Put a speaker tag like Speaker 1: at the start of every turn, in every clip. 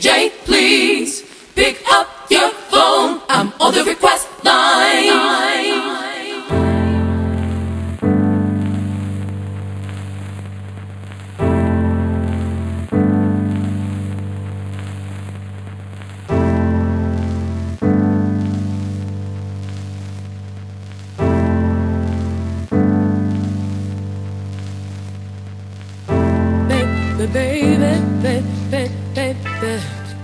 Speaker 1: DJ, please pick up your phone. I'm on the request line.
Speaker 2: baby, baby, baby, baby.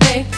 Speaker 2: baby.